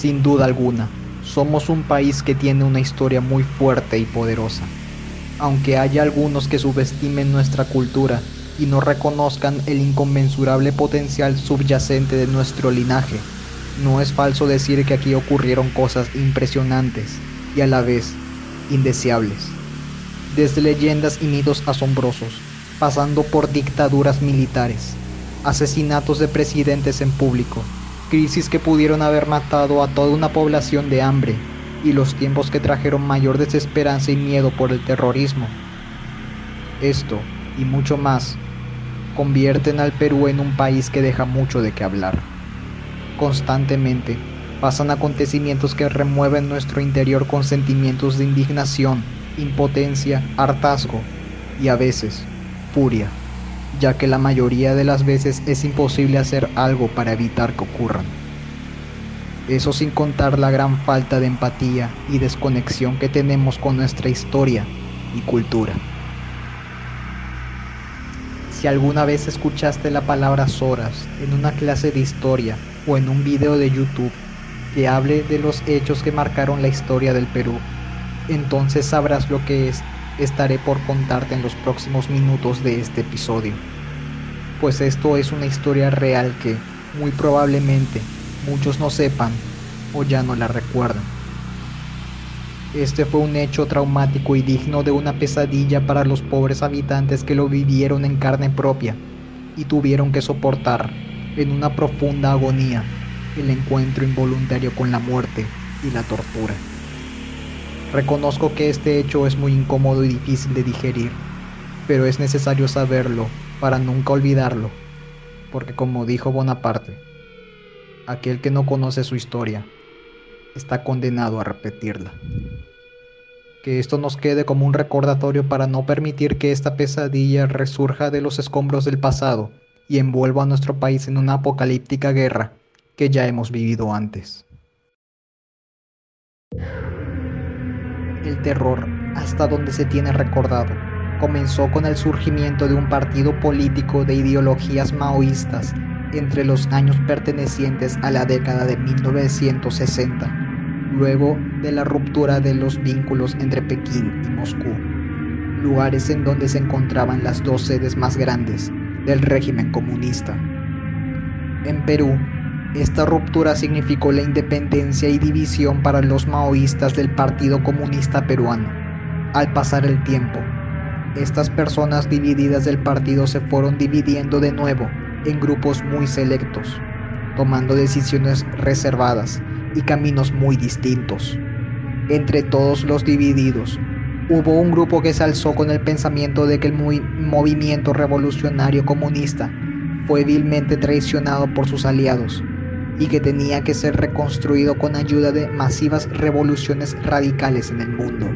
Sin duda alguna, somos un país que tiene una historia muy fuerte y poderosa. Aunque haya algunos que subestimen nuestra cultura y no reconozcan el inconmensurable potencial subyacente de nuestro linaje, no es falso decir que aquí ocurrieron cosas impresionantes y a la vez indeseables. Desde leyendas y mitos asombrosos, pasando por dictaduras militares, asesinatos de presidentes en público, crisis que pudieron haber matado a toda una población de hambre y los tiempos que trajeron mayor desesperanza y miedo por el terrorismo. Esto y mucho más convierten al Perú en un país que deja mucho de qué hablar. Constantemente pasan acontecimientos que remueven nuestro interior con sentimientos de indignación, impotencia, hartazgo y a veces furia ya que la mayoría de las veces es imposible hacer algo para evitar que ocurran. Eso sin contar la gran falta de empatía y desconexión que tenemos con nuestra historia y cultura. Si alguna vez escuchaste la palabra Soras en una clase de historia o en un video de YouTube que hable de los hechos que marcaron la historia del Perú, entonces sabrás lo que es estaré por contarte en los próximos minutos de este episodio. Pues esto es una historia real que, muy probablemente, muchos no sepan o ya no la recuerdan. Este fue un hecho traumático y digno de una pesadilla para los pobres habitantes que lo vivieron en carne propia y tuvieron que soportar, en una profunda agonía, el encuentro involuntario con la muerte y la tortura. Reconozco que este hecho es muy incómodo y difícil de digerir, pero es necesario saberlo para nunca olvidarlo, porque como dijo Bonaparte, aquel que no conoce su historia está condenado a repetirla. Que esto nos quede como un recordatorio para no permitir que esta pesadilla resurja de los escombros del pasado y envuelva a nuestro país en una apocalíptica guerra que ya hemos vivido antes. El terror, hasta donde se tiene recordado, comenzó con el surgimiento de un partido político de ideologías maoístas entre los años pertenecientes a la década de 1960, luego de la ruptura de los vínculos entre Pekín y Moscú, lugares en donde se encontraban las dos sedes más grandes del régimen comunista. En Perú, esta ruptura significó la independencia y división para los maoístas del Partido Comunista Peruano. Al pasar el tiempo, estas personas divididas del partido se fueron dividiendo de nuevo en grupos muy selectos, tomando decisiones reservadas y caminos muy distintos. Entre todos los divididos, hubo un grupo que se alzó con el pensamiento de que el movimiento revolucionario comunista fue vilmente traicionado por sus aliados y que tenía que ser reconstruido con ayuda de masivas revoluciones radicales en el mundo.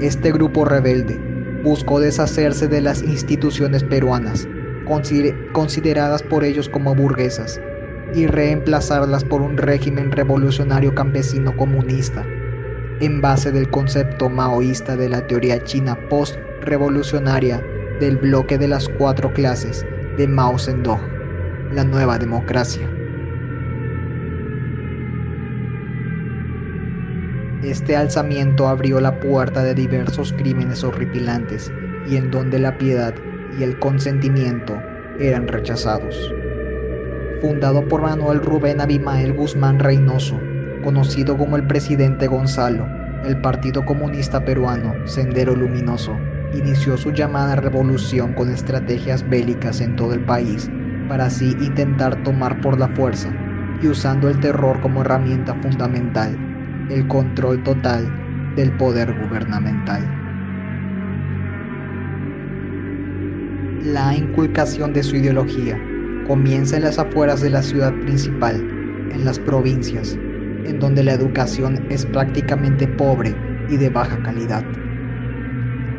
Este grupo rebelde buscó deshacerse de las instituciones peruanas, consideradas por ellos como burguesas, y reemplazarlas por un régimen revolucionario campesino comunista, en base del concepto maoísta de la teoría china post-revolucionaria del bloque de las cuatro clases de Mao Zedong, la nueva democracia. Este alzamiento abrió la puerta de diversos crímenes horripilantes y en donde la piedad y el consentimiento eran rechazados. Fundado por Manuel Rubén Abimael Guzmán Reynoso, conocido como el presidente Gonzalo, el Partido Comunista Peruano, Sendero Luminoso, inició su llamada revolución con estrategias bélicas en todo el país para así intentar tomar por la fuerza y usando el terror como herramienta fundamental el control total del poder gubernamental. La inculcación de su ideología comienza en las afueras de la ciudad principal, en las provincias, en donde la educación es prácticamente pobre y de baja calidad.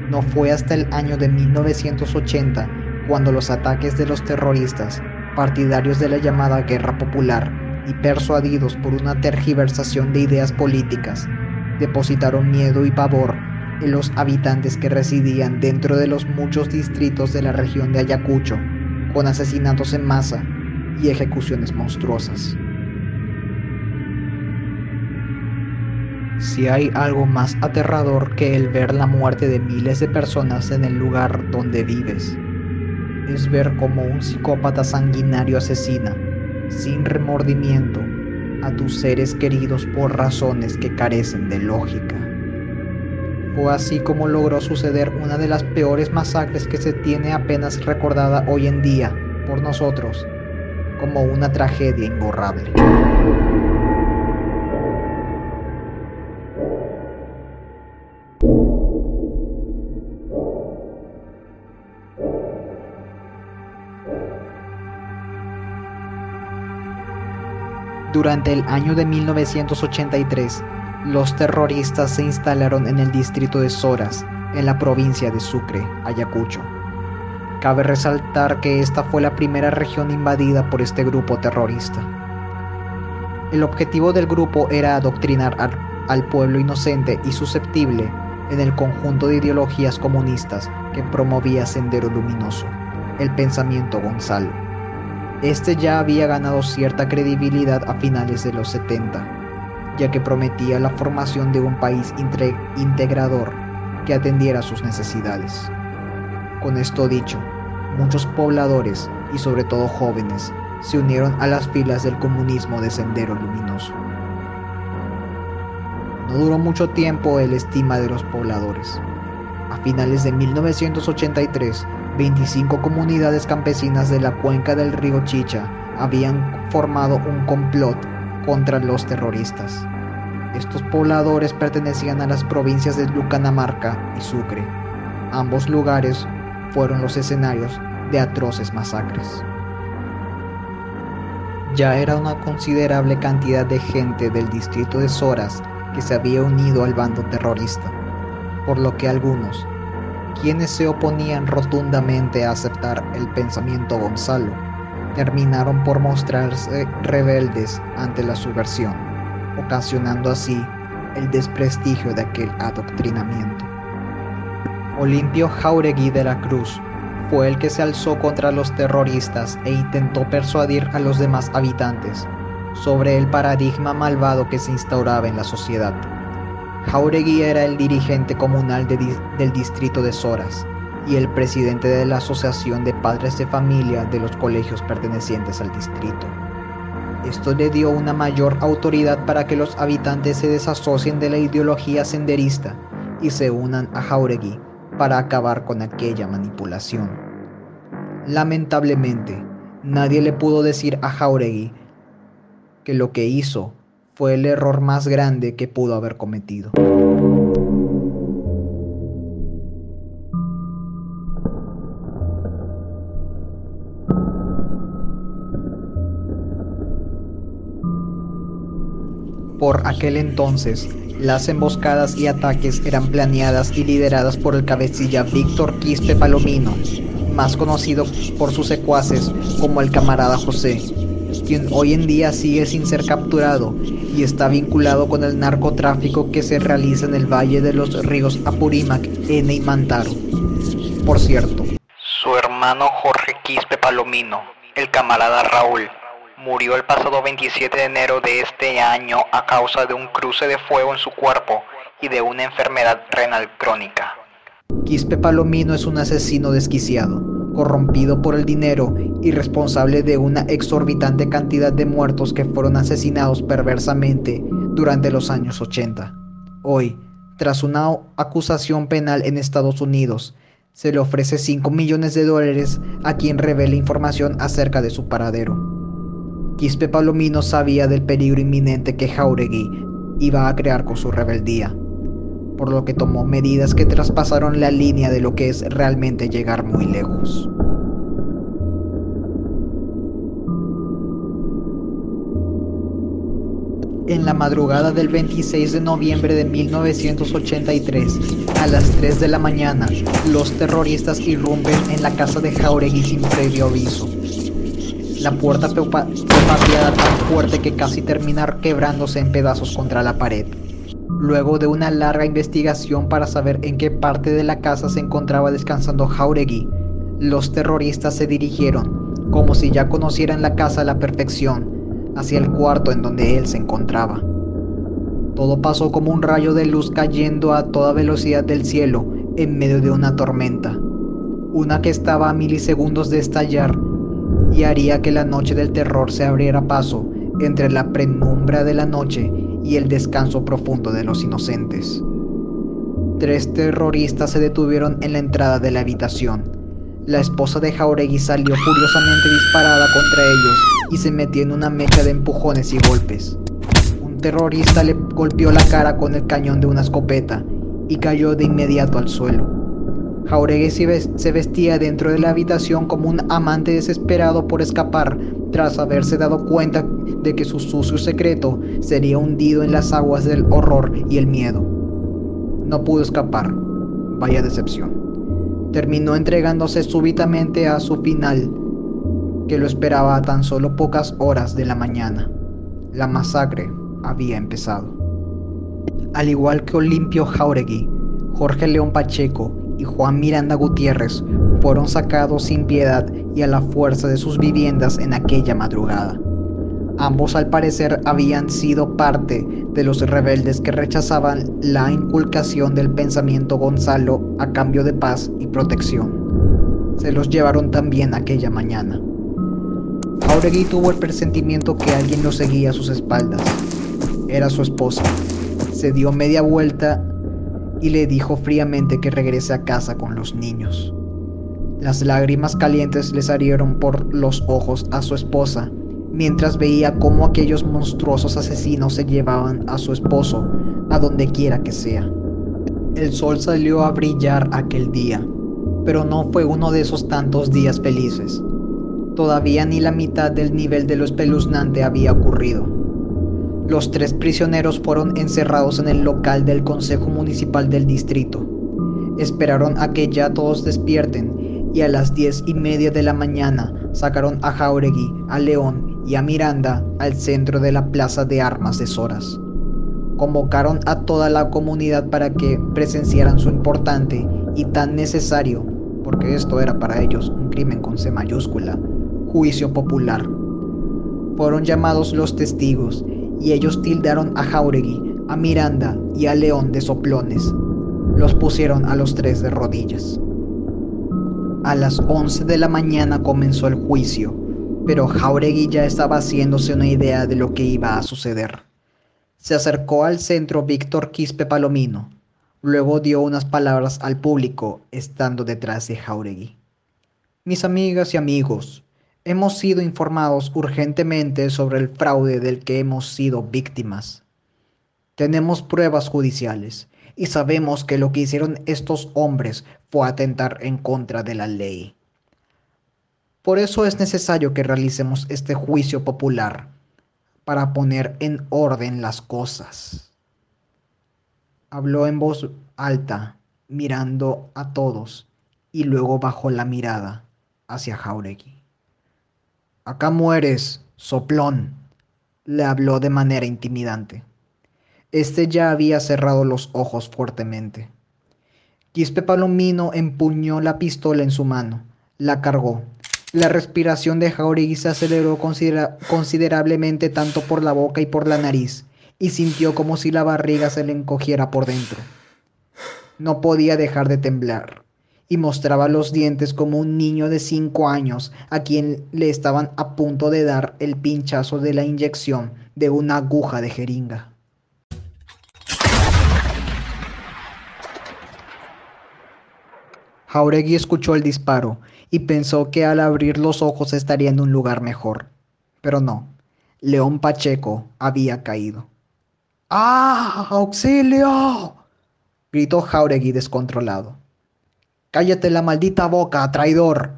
No fue hasta el año de 1980 cuando los ataques de los terroristas, partidarios de la llamada Guerra Popular, y persuadidos por una tergiversación de ideas políticas, depositaron miedo y pavor en los habitantes que residían dentro de los muchos distritos de la región de Ayacucho, con asesinatos en masa y ejecuciones monstruosas. Si hay algo más aterrador que el ver la muerte de miles de personas en el lugar donde vives, es ver cómo un psicópata sanguinario asesina, sin remordimiento, a tus seres queridos por razones que carecen de lógica. Fue así como logró suceder una de las peores masacres que se tiene apenas recordada hoy en día por nosotros como una tragedia imborrable. Durante el año de 1983, los terroristas se instalaron en el distrito de Soras, en la provincia de Sucre, Ayacucho. Cabe resaltar que esta fue la primera región invadida por este grupo terrorista. El objetivo del grupo era adoctrinar al, al pueblo inocente y susceptible en el conjunto de ideologías comunistas que promovía Sendero Luminoso, el pensamiento Gonzalo. Este ya había ganado cierta credibilidad a finales de los 70, ya que prometía la formación de un país integrador que atendiera sus necesidades. Con esto dicho, muchos pobladores y sobre todo jóvenes se unieron a las filas del comunismo de Sendero Luminoso. No duró mucho tiempo el estima de los pobladores. A finales de 1983, 25 comunidades campesinas de la cuenca del río Chicha habían formado un complot contra los terroristas. Estos pobladores pertenecían a las provincias de Lucanamarca y Sucre. Ambos lugares fueron los escenarios de atroces masacres. Ya era una considerable cantidad de gente del distrito de Soras que se había unido al bando terrorista, por lo que algunos, quienes se oponían rotundamente a aceptar el pensamiento Gonzalo, terminaron por mostrarse rebeldes ante la subversión, ocasionando así el desprestigio de aquel adoctrinamiento. Olimpio Jauregui de la Cruz fue el que se alzó contra los terroristas e intentó persuadir a los demás habitantes sobre el paradigma malvado que se instauraba en la sociedad. Jauregui era el dirigente comunal del distrito de Soras y el presidente de la Asociación de Padres de Familia de los colegios pertenecientes al distrito. Esto le dio una mayor autoridad para que los habitantes se desasocien de la ideología senderista y se unan a Jauregui para acabar con aquella manipulación. Lamentablemente, nadie le pudo decir a Jauregui que lo que hizo fue el error más grande que pudo haber cometido. Por aquel entonces, las emboscadas y ataques eran planeadas y lideradas por el cabecilla Víctor Quispe Palomino, más conocido por sus secuaces como el camarada José, quien hoy en día sigue sin ser capturado y está vinculado con el narcotráfico que se realiza en el valle de los ríos Apurímac, N y Mantaro. Por cierto, su hermano Jorge Quispe Palomino, el camarada Raúl, murió el pasado 27 de enero de este año a causa de un cruce de fuego en su cuerpo y de una enfermedad renal crónica. Quispe Palomino es un asesino desquiciado corrompido por el dinero y responsable de una exorbitante cantidad de muertos que fueron asesinados perversamente durante los años 80. Hoy, tras una acusación penal en Estados Unidos, se le ofrece 5 millones de dólares a quien revele información acerca de su paradero. Quispe Palomino sabía del peligro inminente que Jauregui iba a crear con su rebeldía por lo que tomó medidas que traspasaron la línea de lo que es realmente llegar muy lejos. En la madrugada del 26 de noviembre de 1983, a las 3 de la mañana, los terroristas irrumpen en la casa de Jauregui sin previo aviso. La puerta fue pateada tan fuerte que casi termina quebrándose en pedazos contra la pared. Luego de una larga investigación para saber en qué parte de la casa se encontraba descansando Jauregui, los terroristas se dirigieron, como si ya conocieran la casa a la perfección, hacia el cuarto en donde él se encontraba. Todo pasó como un rayo de luz cayendo a toda velocidad del cielo en medio de una tormenta, una que estaba a milisegundos de estallar y haría que la noche del terror se abriera paso entre la penumbra de la noche y el descanso profundo de los inocentes. Tres terroristas se detuvieron en la entrada de la habitación. La esposa de Jauregui salió furiosamente disparada contra ellos y se metió en una mecha de empujones y golpes terrorista le golpeó la cara con el cañón de una escopeta y cayó de inmediato al suelo. Jauregui se vestía dentro de la habitación como un amante desesperado por escapar tras haberse dado cuenta de que su sucio secreto sería hundido en las aguas del horror y el miedo. No pudo escapar. Vaya decepción. Terminó entregándose súbitamente a su final, que lo esperaba a tan solo pocas horas de la mañana. La masacre había empezado. Al igual que Olimpio Jauregui, Jorge León Pacheco y Juan Miranda Gutiérrez fueron sacados sin piedad y a la fuerza de sus viviendas en aquella madrugada. Ambos al parecer habían sido parte de los rebeldes que rechazaban la inculcación del pensamiento Gonzalo a cambio de paz y protección. Se los llevaron también aquella mañana. Jauregui tuvo el presentimiento que alguien lo seguía a sus espaldas era su esposa. Se dio media vuelta y le dijo fríamente que regrese a casa con los niños. Las lágrimas calientes le salieron por los ojos a su esposa mientras veía cómo aquellos monstruosos asesinos se llevaban a su esposo a donde quiera que sea. El sol salió a brillar aquel día, pero no fue uno de esos tantos días felices. Todavía ni la mitad del nivel de lo espeluznante había ocurrido. Los tres prisioneros fueron encerrados en el local del Consejo Municipal del Distrito. Esperaron a que ya todos despierten y a las diez y media de la mañana sacaron a Jauregui, a León y a Miranda al centro de la plaza de armas de Soras. Convocaron a toda la comunidad para que presenciaran su importante y tan necesario, porque esto era para ellos un crimen con C mayúscula, juicio popular. Fueron llamados los testigos y ellos tildaron a Jauregui, a Miranda y a León de soplones. Los pusieron a los tres de rodillas. A las 11 de la mañana comenzó el juicio, pero Jauregui ya estaba haciéndose una idea de lo que iba a suceder. Se acercó al centro Víctor Quispe Palomino. Luego dio unas palabras al público, estando detrás de Jauregui. Mis amigas y amigos, Hemos sido informados urgentemente sobre el fraude del que hemos sido víctimas. Tenemos pruebas judiciales y sabemos que lo que hicieron estos hombres fue atentar en contra de la ley. Por eso es necesario que realicemos este juicio popular para poner en orden las cosas. Habló en voz alta, mirando a todos, y luego bajó la mirada hacia Jauregui. Acá mueres, soplón, le habló de manera intimidante. Este ya había cerrado los ojos fuertemente. Quispe Palomino empuñó la pistola en su mano, la cargó. La respiración de Jauregui se aceleró considerablemente tanto por la boca y por la nariz, y sintió como si la barriga se le encogiera por dentro. No podía dejar de temblar y mostraba los dientes como un niño de cinco años a quien le estaban a punto de dar el pinchazo de la inyección de una aguja de jeringa. Jauregui escuchó el disparo y pensó que al abrir los ojos estaría en un lugar mejor. Pero no, León Pacheco había caído. ¡Ah! ¡Auxilio! gritó Jauregui descontrolado. Cállate la maldita boca, traidor.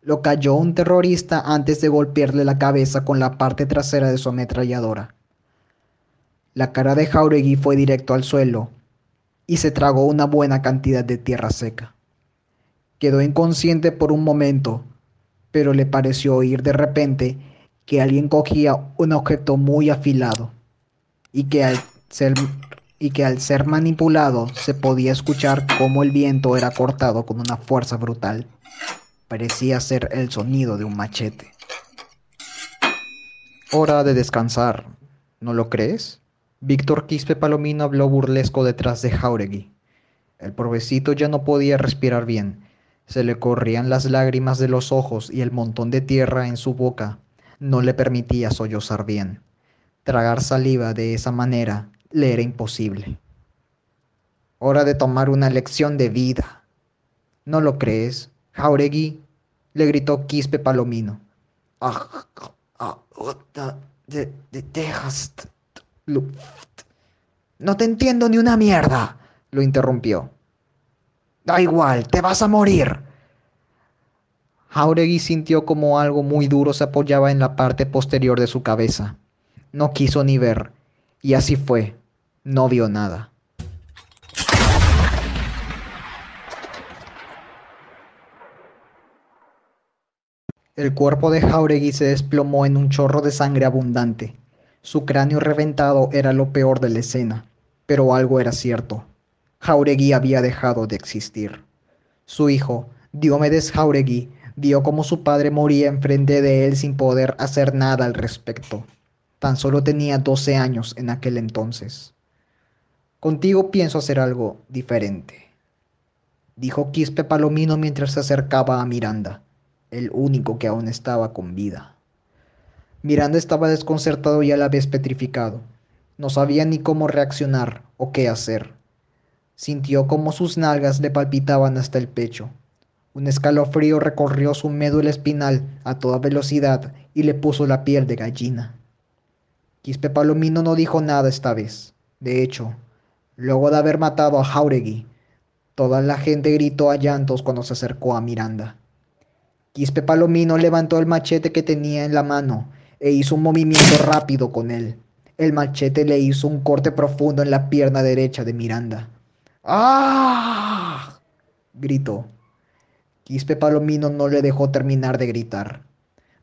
Lo cayó un terrorista antes de golpearle la cabeza con la parte trasera de su ametralladora. La cara de Jauregui fue directo al suelo y se tragó una buena cantidad de tierra seca. Quedó inconsciente por un momento, pero le pareció oír de repente que alguien cogía un objeto muy afilado y que al ser y que al ser manipulado se podía escuchar cómo el viento era cortado con una fuerza brutal. Parecía ser el sonido de un machete. Hora de descansar, ¿no lo crees? Víctor Quispe Palomino habló burlesco detrás de Jauregui. El provecito ya no podía respirar bien. Se le corrían las lágrimas de los ojos y el montón de tierra en su boca no le permitía sollozar bien. Tragar saliva de esa manera le era imposible. Hora de tomar una lección de vida. ¿No lo crees, Jauregui? le gritó Quispe Palomino. Ah, ah, de, no te entiendo ni una mierda, lo interrumpió. Da igual, te vas a morir. Jauregui sintió como algo muy duro se apoyaba en la parte posterior de su cabeza. No quiso ni ver, y así fue. No vio nada. El cuerpo de Jauregui se desplomó en un chorro de sangre abundante. Su cráneo reventado era lo peor de la escena, pero algo era cierto. Jauregui había dejado de existir. Su hijo, Diomedes Jauregui, vio cómo su padre moría enfrente de él sin poder hacer nada al respecto. Tan solo tenía 12 años en aquel entonces. Contigo pienso hacer algo diferente, dijo Quispe Palomino mientras se acercaba a Miranda, el único que aún estaba con vida. Miranda estaba desconcertado y a la vez petrificado. No sabía ni cómo reaccionar o qué hacer. Sintió como sus nalgas le palpitaban hasta el pecho. Un escalofrío recorrió su médula espinal a toda velocidad y le puso la piel de gallina. Quispe Palomino no dijo nada esta vez. De hecho, luego de haber matado a Jauregui, toda la gente gritó a llantos cuando se acercó a Miranda. Quispe Palomino levantó el machete que tenía en la mano e hizo un movimiento rápido con él. El machete le hizo un corte profundo en la pierna derecha de Miranda. ¡Ah! gritó. Quispe Palomino no le dejó terminar de gritar.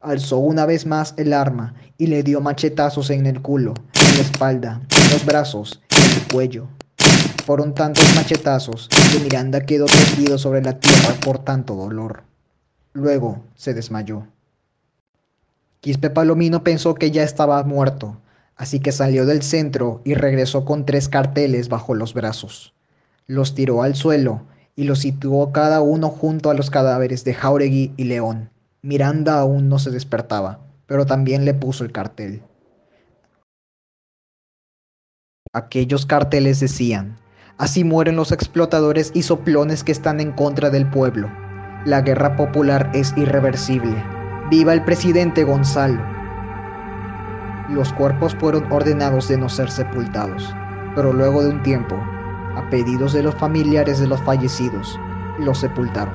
Alzó una vez más el arma y le dio machetazos en el culo, en la espalda, en los brazos, cuello. Fueron tantos machetazos que Miranda quedó tendido sobre la tierra por tanto dolor. Luego se desmayó. Quispe Palomino pensó que ya estaba muerto, así que salió del centro y regresó con tres carteles bajo los brazos. Los tiró al suelo y los situó cada uno junto a los cadáveres de Jauregui y León. Miranda aún no se despertaba, pero también le puso el cartel. Aquellos carteles decían, así mueren los explotadores y soplones que están en contra del pueblo. La guerra popular es irreversible. ¡Viva el presidente Gonzalo! Los cuerpos fueron ordenados de no ser sepultados, pero luego de un tiempo, a pedidos de los familiares de los fallecidos, los sepultaron.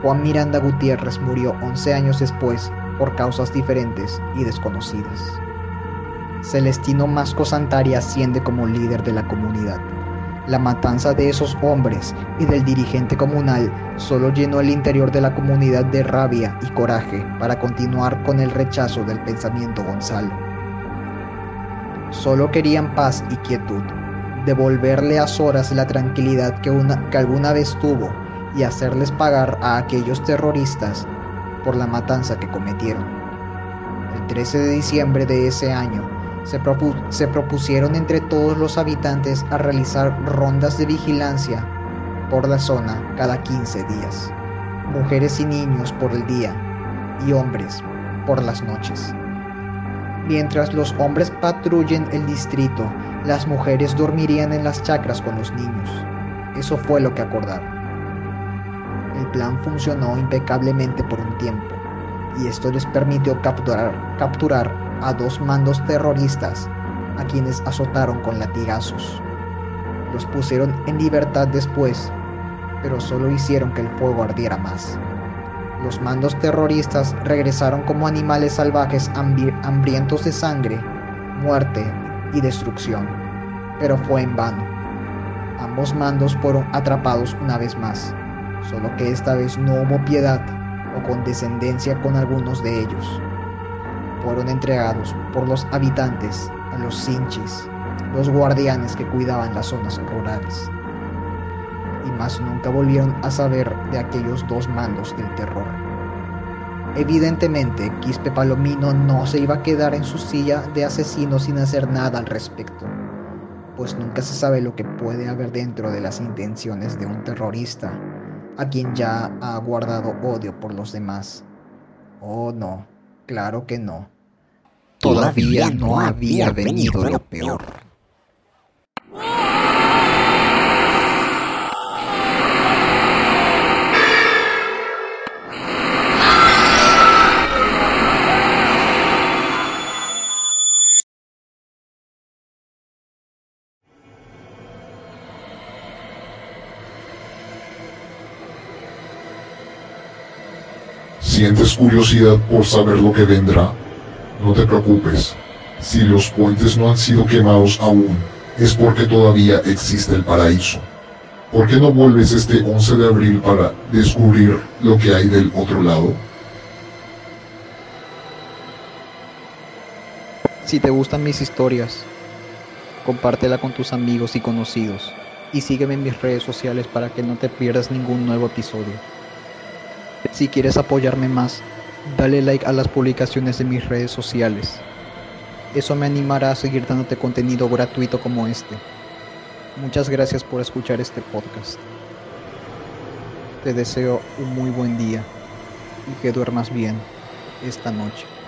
Juan Miranda Gutiérrez murió 11 años después por causas diferentes y desconocidas. Celestino Masco Santari asciende como líder de la comunidad. La matanza de esos hombres y del dirigente comunal solo llenó el interior de la comunidad de rabia y coraje para continuar con el rechazo del pensamiento Gonzalo. Solo querían paz y quietud, devolverle a Soras la tranquilidad que, que alguna vez tuvo y hacerles pagar a aquellos terroristas por la matanza que cometieron. El 13 de diciembre de ese año, se, propusieron entre todos los habitantes a realizar rondas de vigilancia por la zona cada 15 días, mujeres y niños por el día y hombres por las noches. Mientras los hombres patrullen el distrito, las mujeres dormirían en las chacras con los niños. Eso fue lo que acordaron. El plan funcionó impecablemente por un tiempo, y esto les permitió capturar, capturar a dos mandos terroristas a quienes azotaron con latigazos. Los pusieron en libertad después, pero solo hicieron que el fuego ardiera más. Los mandos terroristas regresaron como animales salvajes hambrientos de sangre, muerte y destrucción, pero fue en vano. Ambos mandos fueron atrapados una vez más, solo que esta vez no hubo piedad o condescendencia con algunos de ellos fueron entregados por los habitantes a los cinchis, los guardianes que cuidaban las zonas rurales. Y más nunca volvieron a saber de aquellos dos mandos del terror. Evidentemente, Quispe Palomino no se iba a quedar en su silla de asesino sin hacer nada al respecto. pues nunca se sabe lo que puede haber dentro de las intenciones de un terrorista, a quien ya ha guardado odio por los demás. Oh no, claro que no. Todavía no había venido lo peor. ¿Sientes curiosidad por saber lo que vendrá? No te preocupes. Si los puentes no han sido quemados aún, es porque todavía existe el paraíso. ¿Por qué no vuelves este 11 de abril para descubrir lo que hay del otro lado? Si te gustan mis historias, compártela con tus amigos y conocidos. Y sígueme en mis redes sociales para que no te pierdas ningún nuevo episodio. Si quieres apoyarme más, dale like a las publicaciones de mis redes sociales. Eso me animará a seguir dándote contenido gratuito como este. Muchas gracias por escuchar este podcast. Te deseo un muy buen día y que duermas bien esta noche.